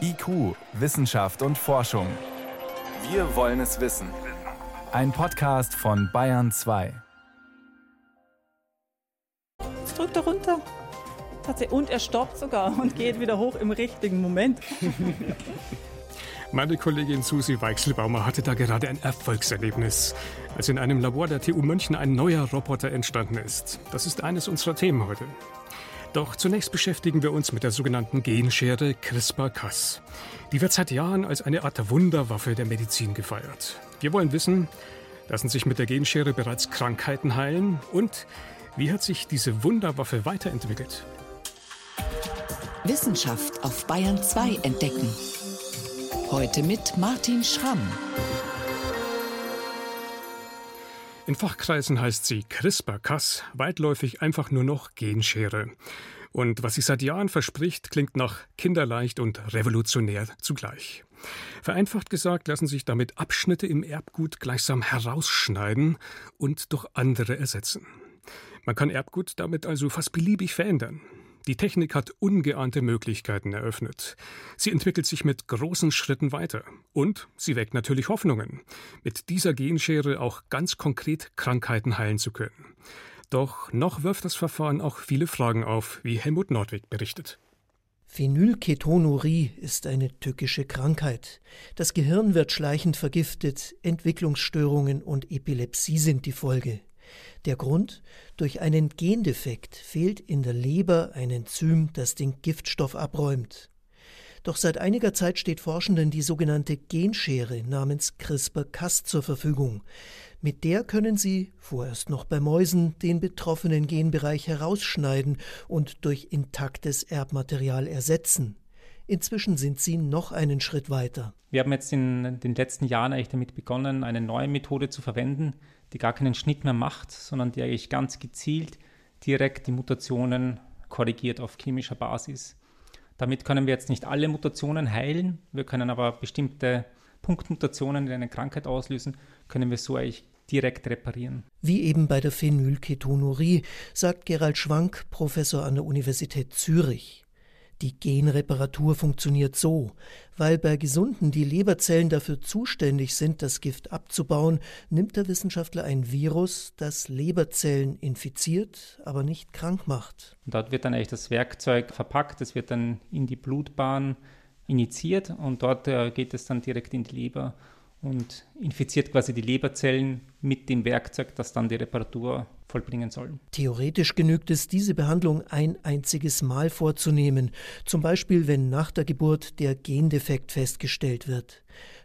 IQ, Wissenschaft und Forschung. Wir wollen es wissen. Ein Podcast von Bayern 2. Jetzt drückt er runter. Und er stoppt sogar und geht wieder hoch im richtigen Moment. Meine Kollegin Susi Weichselbaumer hatte da gerade ein Erfolgserlebnis, als in einem Labor der TU München ein neuer Roboter entstanden ist. Das ist eines unserer Themen heute. Doch zunächst beschäftigen wir uns mit der sogenannten Genschere CRISPR-Cas. Die wird seit Jahren als eine Art Wunderwaffe der Medizin gefeiert. Wir wollen wissen, lassen sich mit der Genschere bereits Krankheiten heilen und wie hat sich diese Wunderwaffe weiterentwickelt? Wissenschaft auf Bayern 2 entdecken. Heute mit Martin Schramm. In Fachkreisen heißt sie CRISPR-Cas, weitläufig einfach nur noch Genschere. Und was sie seit Jahren verspricht, klingt nach kinderleicht und revolutionär zugleich. Vereinfacht gesagt lassen sich damit Abschnitte im Erbgut gleichsam herausschneiden und durch andere ersetzen. Man kann Erbgut damit also fast beliebig verändern. Die Technik hat ungeahnte Möglichkeiten eröffnet. Sie entwickelt sich mit großen Schritten weiter. Und sie weckt natürlich Hoffnungen, mit dieser Genschere auch ganz konkret Krankheiten heilen zu können. Doch noch wirft das Verfahren auch viele Fragen auf, wie Helmut Nordwig berichtet. Phenylketonurie ist eine tückische Krankheit. Das Gehirn wird schleichend vergiftet, Entwicklungsstörungen und Epilepsie sind die Folge. Der Grund? Durch einen Gendefekt fehlt in der Leber ein Enzym, das den Giftstoff abräumt. Doch seit einiger Zeit steht Forschenden die sogenannte Genschere namens CRISPR-Cas zur Verfügung. Mit der können sie, vorerst noch bei Mäusen, den betroffenen Genbereich herausschneiden und durch intaktes Erbmaterial ersetzen. Inzwischen sind sie noch einen Schritt weiter. Wir haben jetzt in den letzten Jahren eigentlich damit begonnen, eine neue Methode zu verwenden, die gar keinen Schnitt mehr macht, sondern die eigentlich ganz gezielt direkt die Mutationen korrigiert auf chemischer Basis. Damit können wir jetzt nicht alle Mutationen heilen, wir können aber bestimmte Punktmutationen, die eine Krankheit auslösen, können wir so eigentlich direkt reparieren. Wie eben bei der Phenylketonurie, sagt Gerald Schwank, Professor an der Universität Zürich. Die Genreparatur funktioniert so, weil bei Gesunden die Leberzellen dafür zuständig sind, das Gift abzubauen, nimmt der Wissenschaftler ein Virus, das Leberzellen infiziert, aber nicht krank macht. Dort wird dann eigentlich das Werkzeug verpackt, es wird dann in die Blutbahn injiziert und dort äh, geht es dann direkt in die Leber und infiziert quasi die Leberzellen mit dem Werkzeug, das dann die Reparatur vollbringen soll. Theoretisch genügt es, diese Behandlung ein einziges Mal vorzunehmen, zum Beispiel wenn nach der Geburt der Gendefekt festgestellt wird.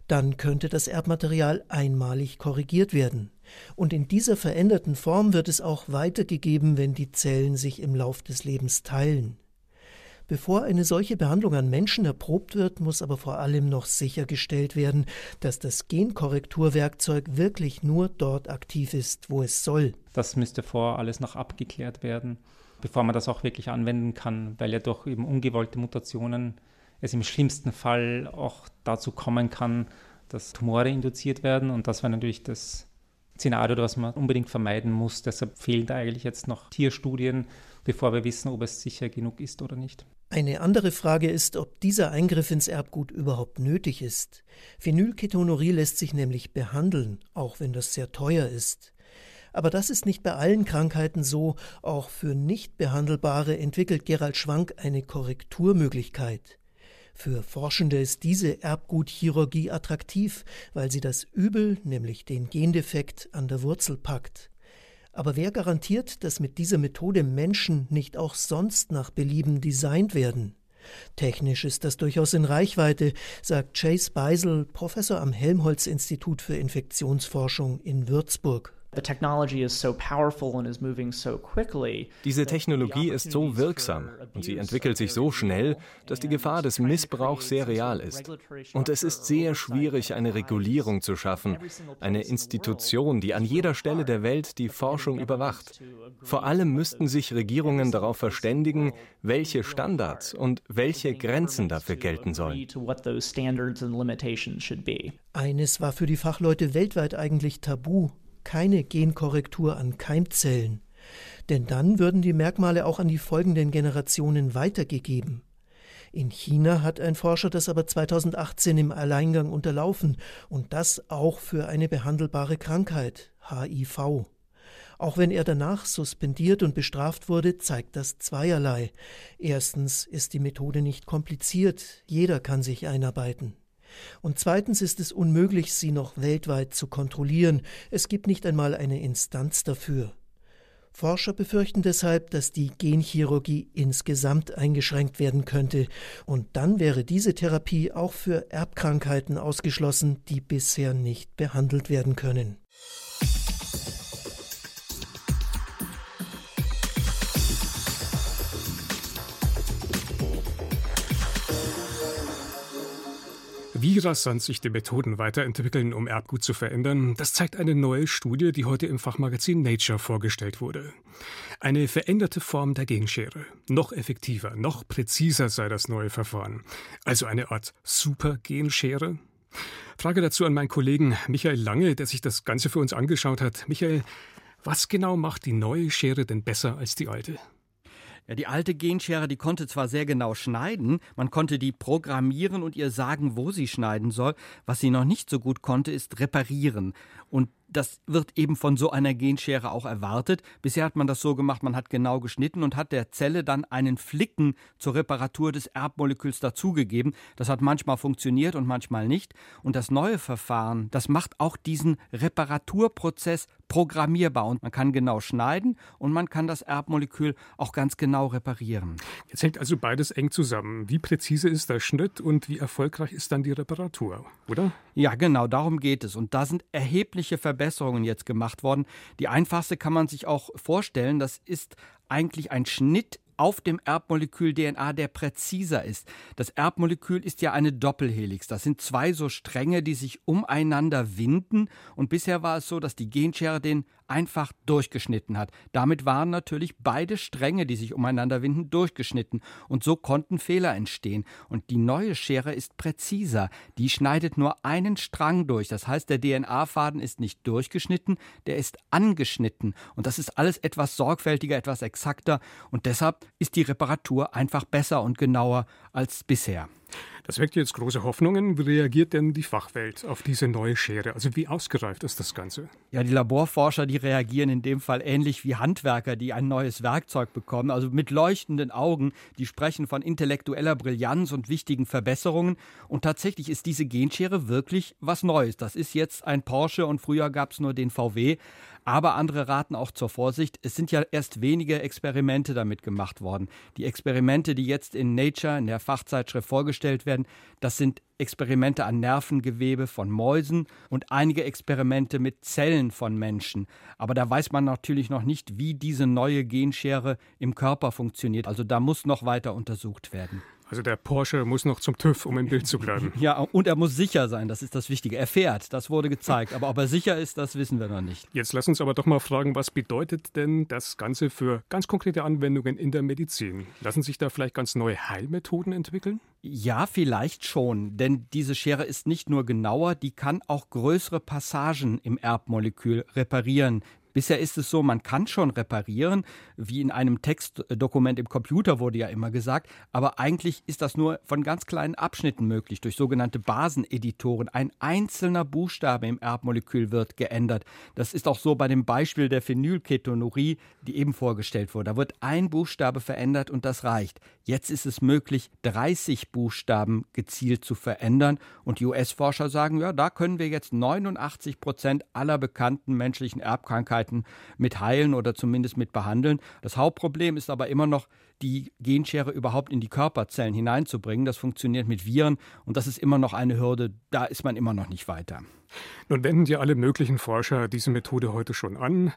Dann könnte das Erbmaterial einmalig korrigiert werden. Und in dieser veränderten Form wird es auch weitergegeben, wenn die Zellen sich im Lauf des Lebens teilen. Bevor eine solche Behandlung an Menschen erprobt wird, muss aber vor allem noch sichergestellt werden, dass das Genkorrekturwerkzeug wirklich nur dort aktiv ist, wo es soll. Das müsste vor alles noch abgeklärt werden, bevor man das auch wirklich anwenden kann, weil ja durch eben ungewollte Mutationen es im schlimmsten Fall auch dazu kommen kann, dass Tumore induziert werden und das wäre natürlich das Szenario, das man unbedingt vermeiden muss. Deshalb fehlen da eigentlich jetzt noch Tierstudien, bevor wir wissen, ob es sicher genug ist oder nicht. Eine andere Frage ist, ob dieser Eingriff ins Erbgut überhaupt nötig ist. Phenylketonurie lässt sich nämlich behandeln, auch wenn das sehr teuer ist. Aber das ist nicht bei allen Krankheiten so. Auch für nicht behandelbare entwickelt Gerald Schwank eine Korrekturmöglichkeit. Für Forschende ist diese Erbgutchirurgie attraktiv, weil sie das Übel, nämlich den Gendefekt, an der Wurzel packt. Aber wer garantiert, dass mit dieser Methode Menschen nicht auch sonst nach Belieben designt werden? Technisch ist das durchaus in Reichweite, sagt Chase Beisel, Professor am Helmholtz-Institut für Infektionsforschung in Würzburg. Diese Technologie ist so wirksam und sie entwickelt sich so schnell, dass die Gefahr des Missbrauchs sehr real ist. Und es ist sehr schwierig, eine Regulierung zu schaffen, eine Institution, die an jeder Stelle der Welt die Forschung überwacht. Vor allem müssten sich Regierungen darauf verständigen, welche Standards und welche Grenzen dafür gelten sollen. Eines war für die Fachleute weltweit eigentlich tabu keine Genkorrektur an Keimzellen, denn dann würden die Merkmale auch an die folgenden Generationen weitergegeben. In China hat ein Forscher das aber 2018 im Alleingang unterlaufen und das auch für eine behandelbare Krankheit, HIV. Auch wenn er danach suspendiert und bestraft wurde, zeigt das zweierlei. Erstens ist die Methode nicht kompliziert, jeder kann sich einarbeiten. Und zweitens ist es unmöglich, sie noch weltweit zu kontrollieren, es gibt nicht einmal eine Instanz dafür. Forscher befürchten deshalb, dass die Genchirurgie insgesamt eingeschränkt werden könnte, und dann wäre diese Therapie auch für Erbkrankheiten ausgeschlossen, die bisher nicht behandelt werden können. Wie rasant sich die Methoden weiterentwickeln, um Erbgut zu verändern, das zeigt eine neue Studie, die heute im Fachmagazin Nature vorgestellt wurde. Eine veränderte Form der Genschere. Noch effektiver, noch präziser sei das neue Verfahren. Also eine Art Supergenschere? Frage dazu an meinen Kollegen Michael Lange, der sich das Ganze für uns angeschaut hat. Michael, was genau macht die neue Schere denn besser als die alte? Ja, die alte Genschere, die konnte zwar sehr genau schneiden, man konnte die programmieren und ihr sagen, wo sie schneiden soll. Was sie noch nicht so gut konnte, ist reparieren. Und das wird eben von so einer Genschere auch erwartet. Bisher hat man das so gemacht, man hat genau geschnitten und hat der Zelle dann einen Flicken zur Reparatur des Erbmoleküls dazugegeben. Das hat manchmal funktioniert und manchmal nicht. Und das neue Verfahren, das macht auch diesen Reparaturprozess programmierbar und man kann genau schneiden und man kann das Erbmolekül auch ganz genau reparieren. Jetzt hängt also beides eng zusammen. Wie präzise ist der Schnitt und wie erfolgreich ist dann die Reparatur, oder? Ja, genau, darum geht es. Und da sind erhebliche Verbesserungen Verbesserungen jetzt gemacht worden. Die einfachste kann man sich auch vorstellen, das ist eigentlich ein Schnitt auf dem Erbmolekül DNA, der präziser ist. Das Erbmolekül ist ja eine Doppelhelix. Das sind zwei so Stränge, die sich umeinander winden. Und bisher war es so, dass die Genschere den einfach durchgeschnitten hat. Damit waren natürlich beide Stränge, die sich umeinander winden, durchgeschnitten. Und so konnten Fehler entstehen. Und die neue Schere ist präziser. Die schneidet nur einen Strang durch. Das heißt, der DNA-Faden ist nicht durchgeschnitten, der ist angeschnitten. Und das ist alles etwas sorgfältiger, etwas exakter. Und deshalb ist die Reparatur einfach besser und genauer als bisher. Das weckt jetzt große Hoffnungen. Wie reagiert denn die Fachwelt auf diese neue Schere? Also wie ausgereift ist das Ganze? Ja, die Laborforscher, die reagieren in dem Fall ähnlich wie Handwerker, die ein neues Werkzeug bekommen, also mit leuchtenden Augen. Die sprechen von intellektueller Brillanz und wichtigen Verbesserungen. Und tatsächlich ist diese Genschere wirklich was Neues. Das ist jetzt ein Porsche und früher gab es nur den VW. Aber andere raten auch zur Vorsicht. Es sind ja erst wenige Experimente damit gemacht worden. Die Experimente, die jetzt in Nature, in der Fachzeitschrift vorgestellt werden, das sind Experimente an Nervengewebe von Mäusen und einige Experimente mit Zellen von Menschen. Aber da weiß man natürlich noch nicht, wie diese neue Genschere im Körper funktioniert. Also da muss noch weiter untersucht werden. Also der Porsche muss noch zum TÜV, um im Bild zu bleiben. Ja, und er muss sicher sein, das ist das Wichtige. Er fährt, das wurde gezeigt. Aber ob er sicher ist, das wissen wir noch nicht. Jetzt lass uns aber doch mal fragen, was bedeutet denn das Ganze für ganz konkrete Anwendungen in der Medizin? Lassen sich da vielleicht ganz neue Heilmethoden entwickeln? Ja, vielleicht schon, denn diese Schere ist nicht nur genauer, die kann auch größere Passagen im Erbmolekül reparieren. Bisher ist es so, man kann schon reparieren, wie in einem Textdokument im Computer wurde ja immer gesagt, aber eigentlich ist das nur von ganz kleinen Abschnitten möglich, durch sogenannte Baseneditoren. Ein einzelner Buchstabe im Erbmolekül wird geändert. Das ist auch so bei dem Beispiel der Phenylketonurie, die eben vorgestellt wurde. Da wird ein Buchstabe verändert und das reicht. Jetzt ist es möglich, 30 Buchstaben gezielt zu verändern und die US-Forscher sagen, ja, da können wir jetzt 89 Prozent aller bekannten menschlichen Erbkrankheiten Krankheiten mit heilen oder zumindest mit behandeln. Das Hauptproblem ist aber immer noch, die Genschere überhaupt in die Körperzellen hineinzubringen. Das funktioniert mit Viren und das ist immer noch eine Hürde. Da ist man immer noch nicht weiter. Nun wenden ja alle möglichen Forscher diese Methode heute schon an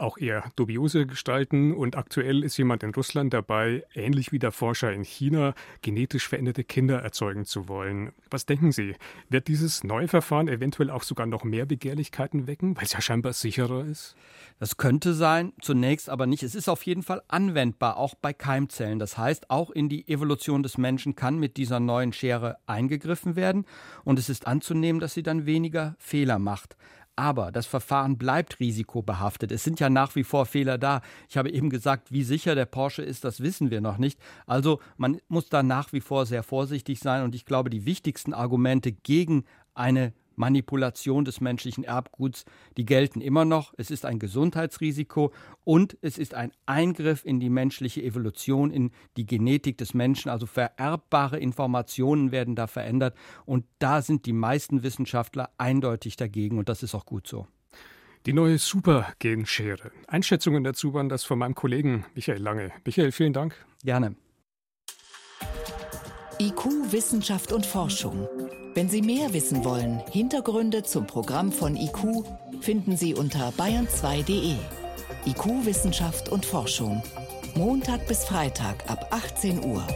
auch eher dubiose gestalten. Und aktuell ist jemand in Russland dabei, ähnlich wie der Forscher in China, genetisch veränderte Kinder erzeugen zu wollen. Was denken Sie? Wird dieses neue Verfahren eventuell auch sogar noch mehr Begehrlichkeiten wecken, weil es ja scheinbar sicherer ist? Das könnte sein, zunächst aber nicht. Es ist auf jeden Fall anwendbar, auch bei Keimzellen. Das heißt, auch in die Evolution des Menschen kann mit dieser neuen Schere eingegriffen werden. Und es ist anzunehmen, dass sie dann weniger Fehler macht. Aber das Verfahren bleibt risikobehaftet. Es sind ja nach wie vor Fehler da. Ich habe eben gesagt, wie sicher der Porsche ist, das wissen wir noch nicht. Also man muss da nach wie vor sehr vorsichtig sein. Und ich glaube, die wichtigsten Argumente gegen eine Manipulation des menschlichen Erbguts, die gelten immer noch. Es ist ein Gesundheitsrisiko und es ist ein Eingriff in die menschliche Evolution, in die Genetik des Menschen. Also vererbbare Informationen werden da verändert und da sind die meisten Wissenschaftler eindeutig dagegen und das ist auch gut so. Die neue Supergenschere. Einschätzungen dazu waren das von meinem Kollegen Michael Lange. Michael, vielen Dank. Gerne. IQ, Wissenschaft und Forschung. Wenn Sie mehr wissen wollen, Hintergründe zum Programm von IQ finden Sie unter bayern2.de. IQ, Wissenschaft und Forschung. Montag bis Freitag ab 18 Uhr.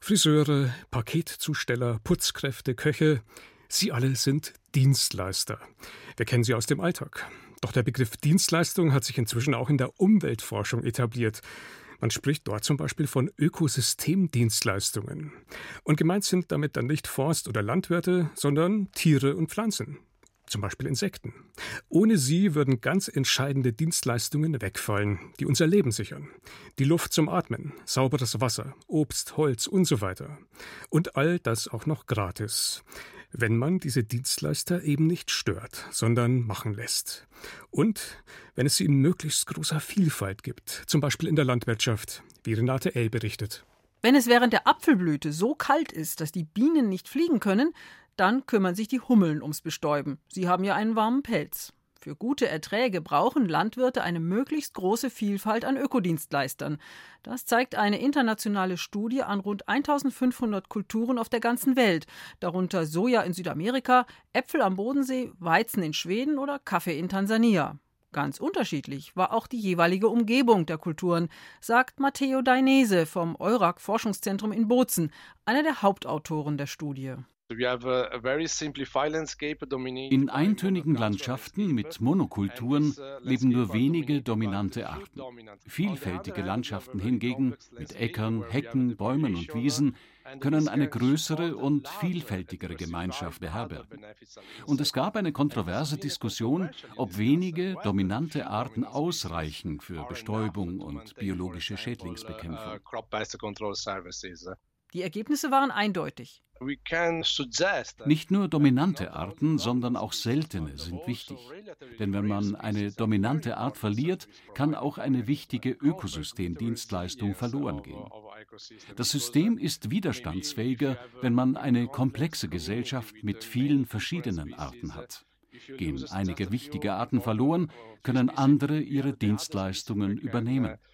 Friseure, Paketzusteller, Putzkräfte, Köche, sie alle sind Dienstleister. Wir kennen sie aus dem Alltag. Doch der Begriff Dienstleistung hat sich inzwischen auch in der Umweltforschung etabliert. Man spricht dort zum Beispiel von Ökosystemdienstleistungen. Und gemeint sind damit dann nicht Forst- oder Landwirte, sondern Tiere und Pflanzen. Zum Beispiel Insekten. Ohne sie würden ganz entscheidende Dienstleistungen wegfallen, die unser Leben sichern. Die Luft zum Atmen, sauberes Wasser, Obst, Holz und so weiter. Und all das auch noch gratis wenn man diese Dienstleister eben nicht stört, sondern machen lässt. Und wenn es sie in möglichst großer Vielfalt gibt, zum Beispiel in der Landwirtschaft, wie Renate L. berichtet. Wenn es während der Apfelblüte so kalt ist, dass die Bienen nicht fliegen können, dann kümmern sich die Hummeln ums Bestäuben. Sie haben ja einen warmen Pelz. Für gute Erträge brauchen Landwirte eine möglichst große Vielfalt an Ökodienstleistern. Das zeigt eine internationale Studie an rund 1500 Kulturen auf der ganzen Welt, darunter Soja in Südamerika, Äpfel am Bodensee, Weizen in Schweden oder Kaffee in Tansania. Ganz unterschiedlich war auch die jeweilige Umgebung der Kulturen, sagt Matteo Dainese vom Eurak Forschungszentrum in Bozen, einer der Hauptautoren der Studie. In eintönigen Landschaften mit Monokulturen uh, leben nur wenige dominante Arten. Vielfältige Landschaften hingegen mit Äckern, Hecken, Bäumen und Wiesen können eine größere und vielfältigere Gemeinschaft beherbergen. Und es gab eine kontroverse Diskussion, ob wenige dominante Arten ausreichen für Bestäubung und biologische uh, Schädlingsbekämpfung. Die Ergebnisse waren eindeutig. Nicht nur dominante Arten, sondern auch seltene sind wichtig. Denn wenn man eine dominante Art verliert, kann auch eine wichtige Ökosystemdienstleistung verloren gehen. Das System ist widerstandsfähiger, wenn man eine komplexe Gesellschaft mit vielen verschiedenen Arten hat. Gehen einige wichtige Arten verloren, können andere ihre Dienstleistungen übernehmen uh.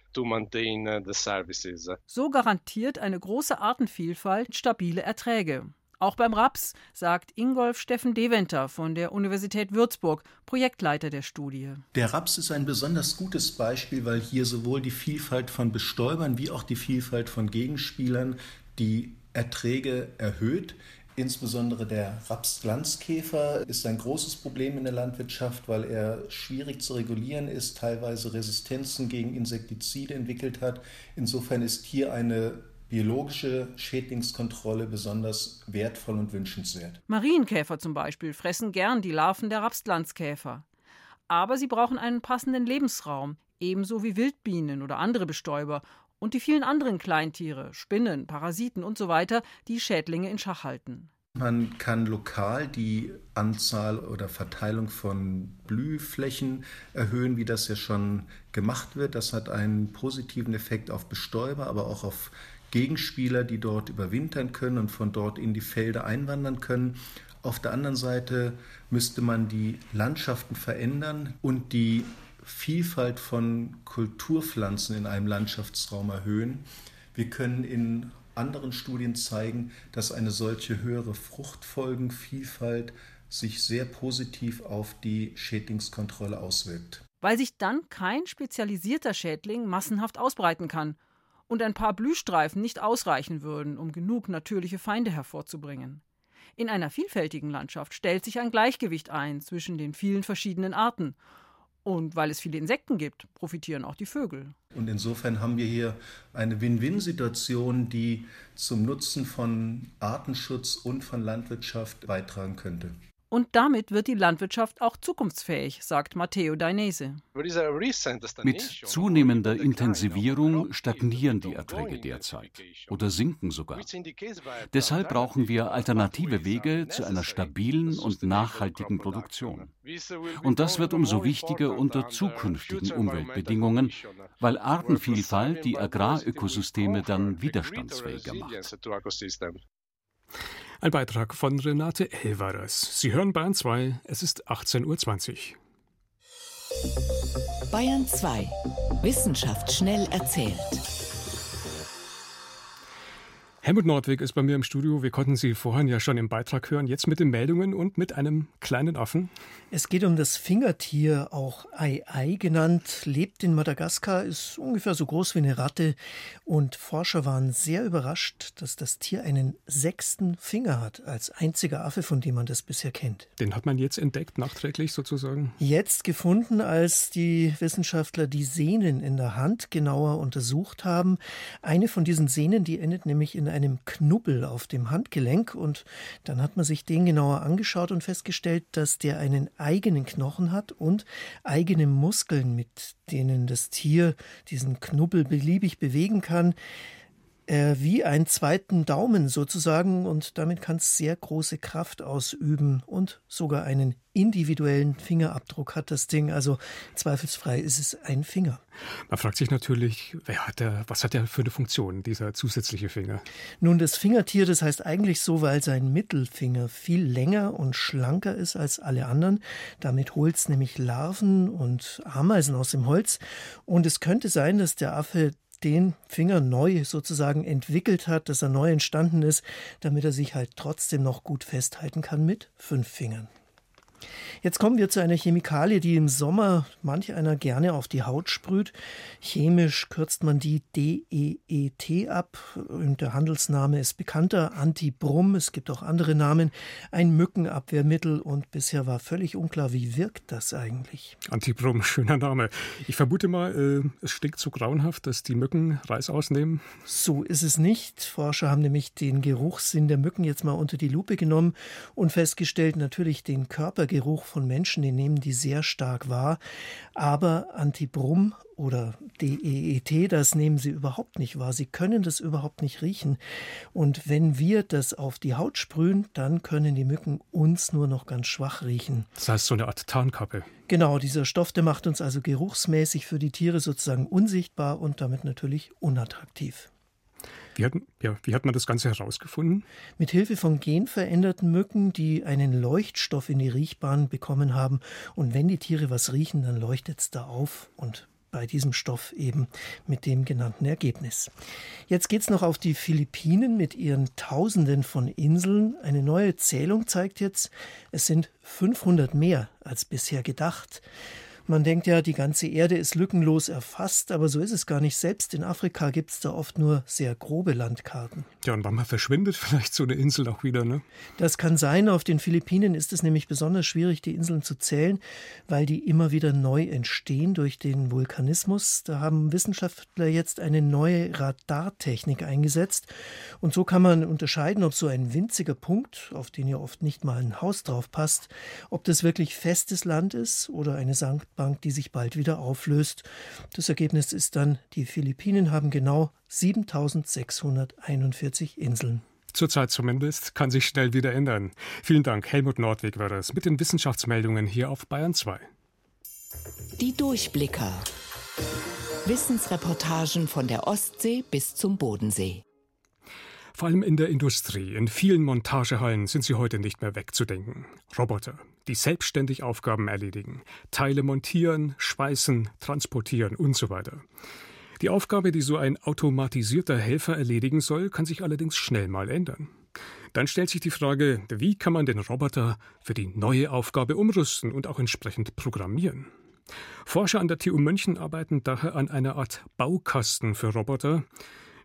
So garantiert eine große Artenvielfalt stabile Erträge. Auch beim Raps, sagt Ingolf Steffen Deventer von der Universität Würzburg, Projektleiter der Studie. Der Raps ist ein besonders gutes Beispiel, weil hier sowohl die Vielfalt von Bestäubern wie auch die Vielfalt von Gegenspielern die Erträge erhöht. Insbesondere der Rapsglanzkäfer ist ein großes Problem in der Landwirtschaft, weil er schwierig zu regulieren ist, teilweise Resistenzen gegen Insektizide entwickelt hat. Insofern ist hier eine biologische Schädlingskontrolle besonders wertvoll und wünschenswert. Marienkäfer zum Beispiel fressen gern die Larven der Rapsglanzkäfer. Aber sie brauchen einen passenden Lebensraum, ebenso wie Wildbienen oder andere Bestäuber und die vielen anderen Kleintiere, Spinnen, Parasiten und so weiter, die Schädlinge in Schach halten. Man kann lokal die Anzahl oder Verteilung von Blühflächen erhöhen, wie das ja schon gemacht wird. Das hat einen positiven Effekt auf Bestäuber, aber auch auf Gegenspieler, die dort überwintern können und von dort in die Felder einwandern können. Auf der anderen Seite müsste man die Landschaften verändern und die Vielfalt von Kulturpflanzen in einem Landschaftsraum erhöhen. Wir können in anderen Studien zeigen, dass eine solche höhere Fruchtfolgenvielfalt sich sehr positiv auf die Schädlingskontrolle auswirkt. Weil sich dann kein spezialisierter Schädling massenhaft ausbreiten kann und ein paar Blühstreifen nicht ausreichen würden, um genug natürliche Feinde hervorzubringen. In einer vielfältigen Landschaft stellt sich ein Gleichgewicht ein zwischen den vielen verschiedenen Arten Und weil es viele Insekten gibt, profitieren auch die Vögel. Und insofern haben wir hier eine Win-Win-Situation, die zum Nutzen von Artenschutz und von Landwirtschaft beitragen könnte. Und damit wird die Landwirtschaft auch zukunftsfähig, sagt Matteo Dainese. Mit zunehmender Intensivierung stagnieren die Erträge derzeit oder sinken sogar. Deshalb brauchen wir alternative Wege zu einer stabilen und nachhaltigen Produktion. Und das wird umso wichtiger unter zukünftigen Umweltbedingungen, weil Artenvielfalt die Agrarökosysteme dann widerstandsfähiger macht. Ein Beitrag von Renate Elvarez. Sie hören Bayern 2, es ist 18.20 Uhr. Bayern 2. Wissenschaft schnell erzählt. Helmut Nordwig ist bei mir im Studio. Wir konnten Sie vorhin ja schon im Beitrag hören. Jetzt mit den Meldungen und mit einem kleinen Affen. Es geht um das Fingertier, auch Ai-Ai genannt, lebt in Madagaskar, ist ungefähr so groß wie eine Ratte. Und Forscher waren sehr überrascht, dass das Tier einen sechsten Finger hat, als einziger Affe, von dem man das bisher kennt. Den hat man jetzt entdeckt, nachträglich sozusagen? Jetzt gefunden, als die Wissenschaftler die Sehnen in der Hand genauer untersucht haben. Eine von diesen Sehnen, die endet nämlich in einem Knubbel auf dem Handgelenk und dann hat man sich den genauer angeschaut und festgestellt, dass der einen eigenen Knochen hat und eigene Muskeln, mit denen das Tier diesen Knubbel beliebig bewegen kann äh, wie einen zweiten Daumen sozusagen und damit kann es sehr große Kraft ausüben und sogar einen individuellen Fingerabdruck hat das Ding. Also zweifelsfrei ist es ein Finger. Man fragt sich natürlich, wer hat der, was hat der für eine Funktion, dieser zusätzliche Finger? Nun, das Fingertier, das heißt eigentlich so, weil sein Mittelfinger viel länger und schlanker ist als alle anderen. Damit holt es nämlich Larven und Ameisen aus dem Holz. Und es könnte sein, dass der Affe den Finger neu sozusagen entwickelt hat, dass er neu entstanden ist, damit er sich halt trotzdem noch gut festhalten kann mit fünf Fingern. Jetzt kommen wir zu einer Chemikalie, die im Sommer manch einer gerne auf die Haut sprüht. Chemisch kürzt man die DEET ab und der Handelsname ist bekannter, Antibrum. Es gibt auch andere Namen. Ein Mückenabwehrmittel und bisher war völlig unklar, wie wirkt das eigentlich? Antibrum, schöner Name. Ich vermute mal, äh, es stinkt so grauenhaft, dass die Mücken Reis ausnehmen. So ist es nicht. Forscher haben nämlich den Geruchssinn der Mücken jetzt mal unter die Lupe genommen und festgestellt, natürlich den Körpergeruch von Menschen, die nehmen die sehr stark wahr. Aber Antibrum oder DEET, das nehmen sie überhaupt nicht wahr. Sie können das überhaupt nicht riechen. Und wenn wir das auf die Haut sprühen, dann können die Mücken uns nur noch ganz schwach riechen. Das heißt so eine Art Tarnkappe. Genau, dieser Stoff, der macht uns also geruchsmäßig für die Tiere sozusagen unsichtbar und damit natürlich unattraktiv. Wie hat, ja, wie hat man das Ganze herausgefunden? Mit Hilfe von genveränderten Mücken, die einen Leuchtstoff in die Riechbahn bekommen haben. Und wenn die Tiere was riechen, dann leuchtet es da auf und bei diesem Stoff eben mit dem genannten Ergebnis. Jetzt geht es noch auf die Philippinen mit ihren Tausenden von Inseln. Eine neue Zählung zeigt jetzt, es sind 500 mehr als bisher gedacht. Man denkt ja, die ganze Erde ist lückenlos erfasst, aber so ist es gar nicht. Selbst in Afrika gibt es da oft nur sehr grobe Landkarten. Ja, und manchmal verschwindet vielleicht so eine Insel auch wieder, ne? Das kann sein. Auf den Philippinen ist es nämlich besonders schwierig, die Inseln zu zählen, weil die immer wieder neu entstehen durch den Vulkanismus. Da haben Wissenschaftler jetzt eine neue Radartechnik eingesetzt. Und so kann man unterscheiden, ob so ein winziger Punkt, auf den ja oft nicht mal ein Haus drauf passt, ob das wirklich festes Land ist oder eine Sankt Bank, die sich bald wieder auflöst. Das Ergebnis ist dann, die Philippinen haben genau 7641 Inseln. Zurzeit zumindest, kann sich schnell wieder ändern. Vielen Dank, Helmut Nordweg war das mit den Wissenschaftsmeldungen hier auf Bayern 2. Die Durchblicker. Wissensreportagen von der Ostsee bis zum Bodensee. Vor allem in der Industrie, in vielen Montagehallen sind sie heute nicht mehr wegzudenken. Roboter, die selbstständig Aufgaben erledigen, Teile montieren, schweißen, transportieren und so weiter. Die Aufgabe, die so ein automatisierter Helfer erledigen soll, kann sich allerdings schnell mal ändern. Dann stellt sich die Frage, wie kann man den Roboter für die neue Aufgabe umrüsten und auch entsprechend programmieren? Forscher an der TU München arbeiten daher an einer Art Baukasten für Roboter,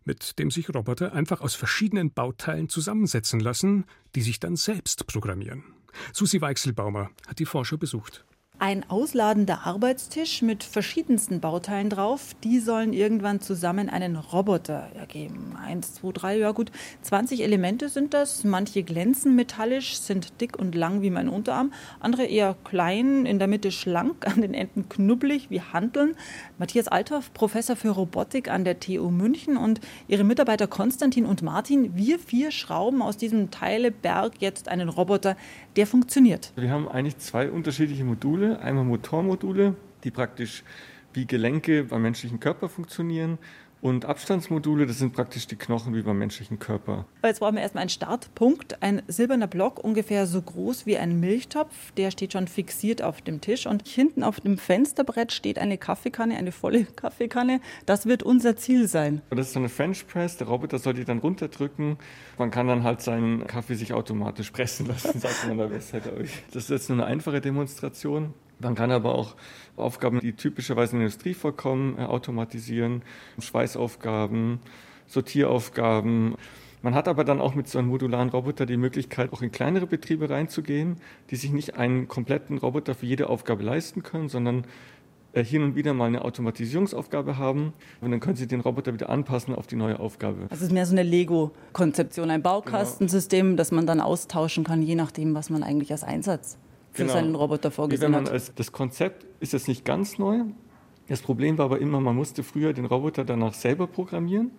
mit dem sich Roboter einfach aus verschiedenen Bauteilen zusammensetzen lassen, die sich dann selbst programmieren. Susi Weichselbaumer hat die Forscher besucht. ein ausladender Arbeitstisch mit verschiedensten Bauteilen drauf. Die sollen irgendwann zusammen einen Roboter ergeben. Eins, zwei, drei, ja gut, 20 Elemente sind das. Manche glänzen metallisch, sind dick und lang wie mein Unterarm. Andere eher klein, in der Mitte schlank, an den Enden knubbelig wie Hanteln. Matthias Althoff, Professor für Robotik an der TU München und ihre Mitarbeiter Konstantin und Martin. Wir vier schrauben aus diesem Teileberg jetzt einen Roboter, der funktioniert. Wir haben eigentlich zwei unterschiedliche Module. Einmal Motormodule, die praktisch wie Gelenke beim menschlichen Körper funktionieren und Abstandsmodule, das sind praktisch die Knochen wie beim menschlichen Körper. Jetzt brauchen wir erstmal einen Startpunkt. Ein silberner Block, ungefähr so groß wie ein Milchtopf. Der steht schon fixiert auf dem Tisch. Und hinten auf dem Fensterbrett steht eine Kaffeekanne, eine volle Kaffeekanne. Das wird unser Ziel sein. Das ist so eine French Press. Der Roboter soll die dann runterdrücken. Man kann dann halt seinen Kaffee sich automatisch pressen lassen, sagt man da Webseite euch. Das ist jetzt nur eine einfache Demonstration. Man kann aber auch Aufgaben, die typischerweise in der Industrie vorkommen, äh, automatisieren, Schweißaufgaben, Sortieraufgaben. Man hat aber dann auch mit so einem modularen Roboter die Möglichkeit, auch in kleinere Betriebe reinzugehen, die sich nicht einen kompletten Roboter für jede Aufgabe leisten können, sondern äh, hin und wieder mal eine Automatisierungsaufgabe haben und dann können Sie den Roboter wieder anpassen auf die neue Aufgabe. Es ist mehr so eine Lego-Konzeption, ein Baukastensystem, genau. das man dann austauschen kann, je nachdem, was man eigentlich als Einsatz für genau. seinen Roboter vorgesehen hat. Als, das Konzept ist jetzt nicht ganz neu. Das Problem war aber immer, man musste früher den Roboter danach selber programmieren.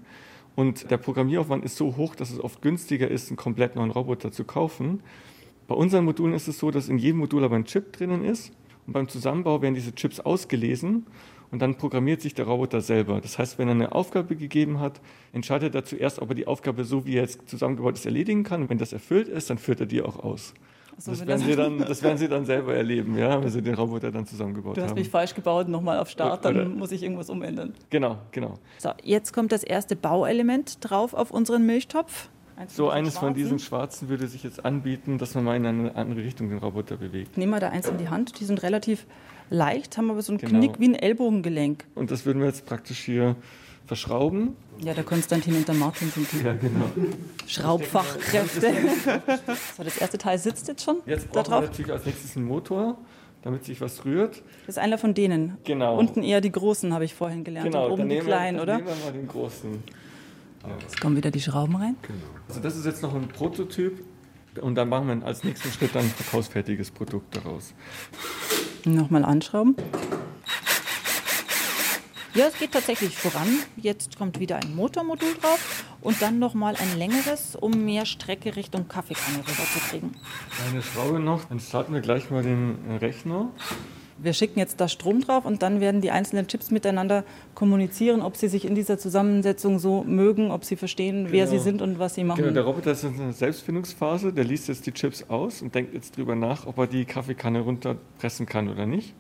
Und der Programmieraufwand ist so hoch, dass es oft günstiger ist, einen komplett neuen Roboter zu kaufen. Bei unseren Modulen ist es so, dass in jedem Modul aber ein Chip drinnen ist. Und beim Zusammenbau werden diese Chips ausgelesen und dann programmiert sich der Roboter selber. Das heißt, wenn er eine Aufgabe gegeben hat, entscheidet er zuerst, ob er die Aufgabe so, wie er jetzt zusammengebaut ist, erledigen kann. Und wenn das erfüllt ist, dann führt er die auch aus. So, das, werden Sie dann, das werden Sie dann selber erleben, ja, wenn Sie den Roboter dann zusammengebaut haben. Du hast mich falsch gebaut, nochmal auf Start, dann Oder? muss ich irgendwas umändern. Genau, genau. So, jetzt kommt das erste Bauelement drauf auf unseren Milchtopf. Eins so eines schwarzen. von diesen schwarzen würde sich jetzt anbieten, dass man mal in eine andere Richtung den Roboter bewegt. Nehmen wir da eins in die Hand. Die sind relativ leicht, haben aber so einen genau. Knick wie ein Ellbogengelenk. Und das würden wir jetzt praktisch hier verschrauben. Ja, der Konstantin und der Martin sind die ja, genau. Schraubfachkräfte. so, das erste Teil sitzt jetzt schon. Jetzt brauchen wir natürlich als nächstes einen Motor, damit sich was rührt. Das ist einer von denen. Genau. Unten eher die großen, habe ich vorhin gelernt. Genau, und oben die kleinen, wir, oder? Nehmen wir mal den großen. Jetzt kommen wieder die Schrauben rein. Genau. Also das ist jetzt noch ein Prototyp und dann machen wir als nächsten Schritt dann ein verkaufsfertiges Produkt daraus. Nochmal anschrauben. Ja, es geht tatsächlich voran. Jetzt kommt wieder ein Motormodul drauf und dann nochmal ein längeres, um mehr Strecke Richtung Kaffeekanne rüberzukriegen. Eine Schraube noch, dann starten wir gleich mal den Rechner. Wir schicken jetzt da Strom drauf und dann werden die einzelnen Chips miteinander kommunizieren, ob sie sich in dieser Zusammensetzung so mögen, ob sie verstehen, genau. wer sie sind und was sie machen. Genau, der Roboter ist in einer Selbstfindungsphase, der liest jetzt die Chips aus und denkt jetzt drüber nach, ob er die Kaffeekanne runterpressen kann oder nicht.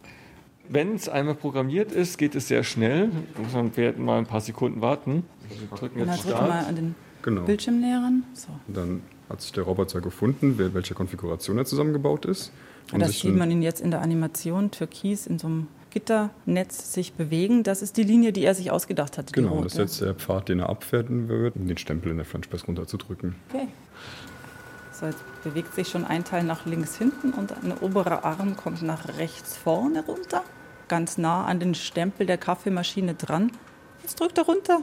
Wenn es einmal programmiert ist, geht es sehr schnell. Dann werden mal ein paar Sekunden warten. Wir drücken jetzt Start. mal an den genau. Bildschirm näher ran. So. Dann hat sich der Roboter gefunden, welche Konfiguration er zusammengebaut ist. Und das sieht man ihn jetzt in der Animation, türkis in so einem Gitternetz sich bewegen. Das ist die Linie, die er sich ausgedacht hat. Genau, das ist jetzt der Pfad, den er abfertigen wird, um den Stempel in der French Press runterzudrücken. Okay. So, jetzt bewegt sich schon ein Teil nach links hinten und ein oberer Arm kommt nach rechts vorne runter ganz nah an den Stempel der Kaffeemaschine dran. Jetzt drückt er runter.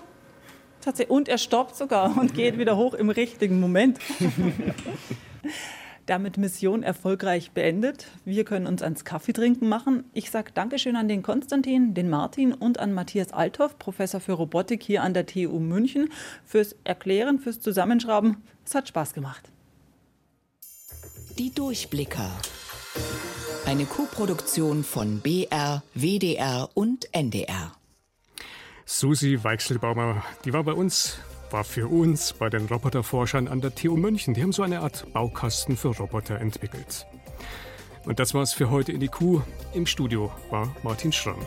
Und er stoppt sogar und geht wieder hoch im richtigen Moment. Damit Mission erfolgreich beendet. Wir können uns ans Kaffeetrinken machen. Ich sage Dankeschön an den Konstantin, den Martin und an Matthias Althoff, Professor für Robotik hier an der TU München, fürs Erklären, fürs Zusammenschrauben. Es hat Spaß gemacht. Die Durchblicker. Eine Co-Produktion von BR, WDR und NDR. Susi Weichselbaumer, die war bei uns, war für uns bei den Roboterforschern an der TU München. Die haben so eine Art Baukasten für Roboter entwickelt. Und das war's für heute in die Kuh. Im Studio war Martin Schramm.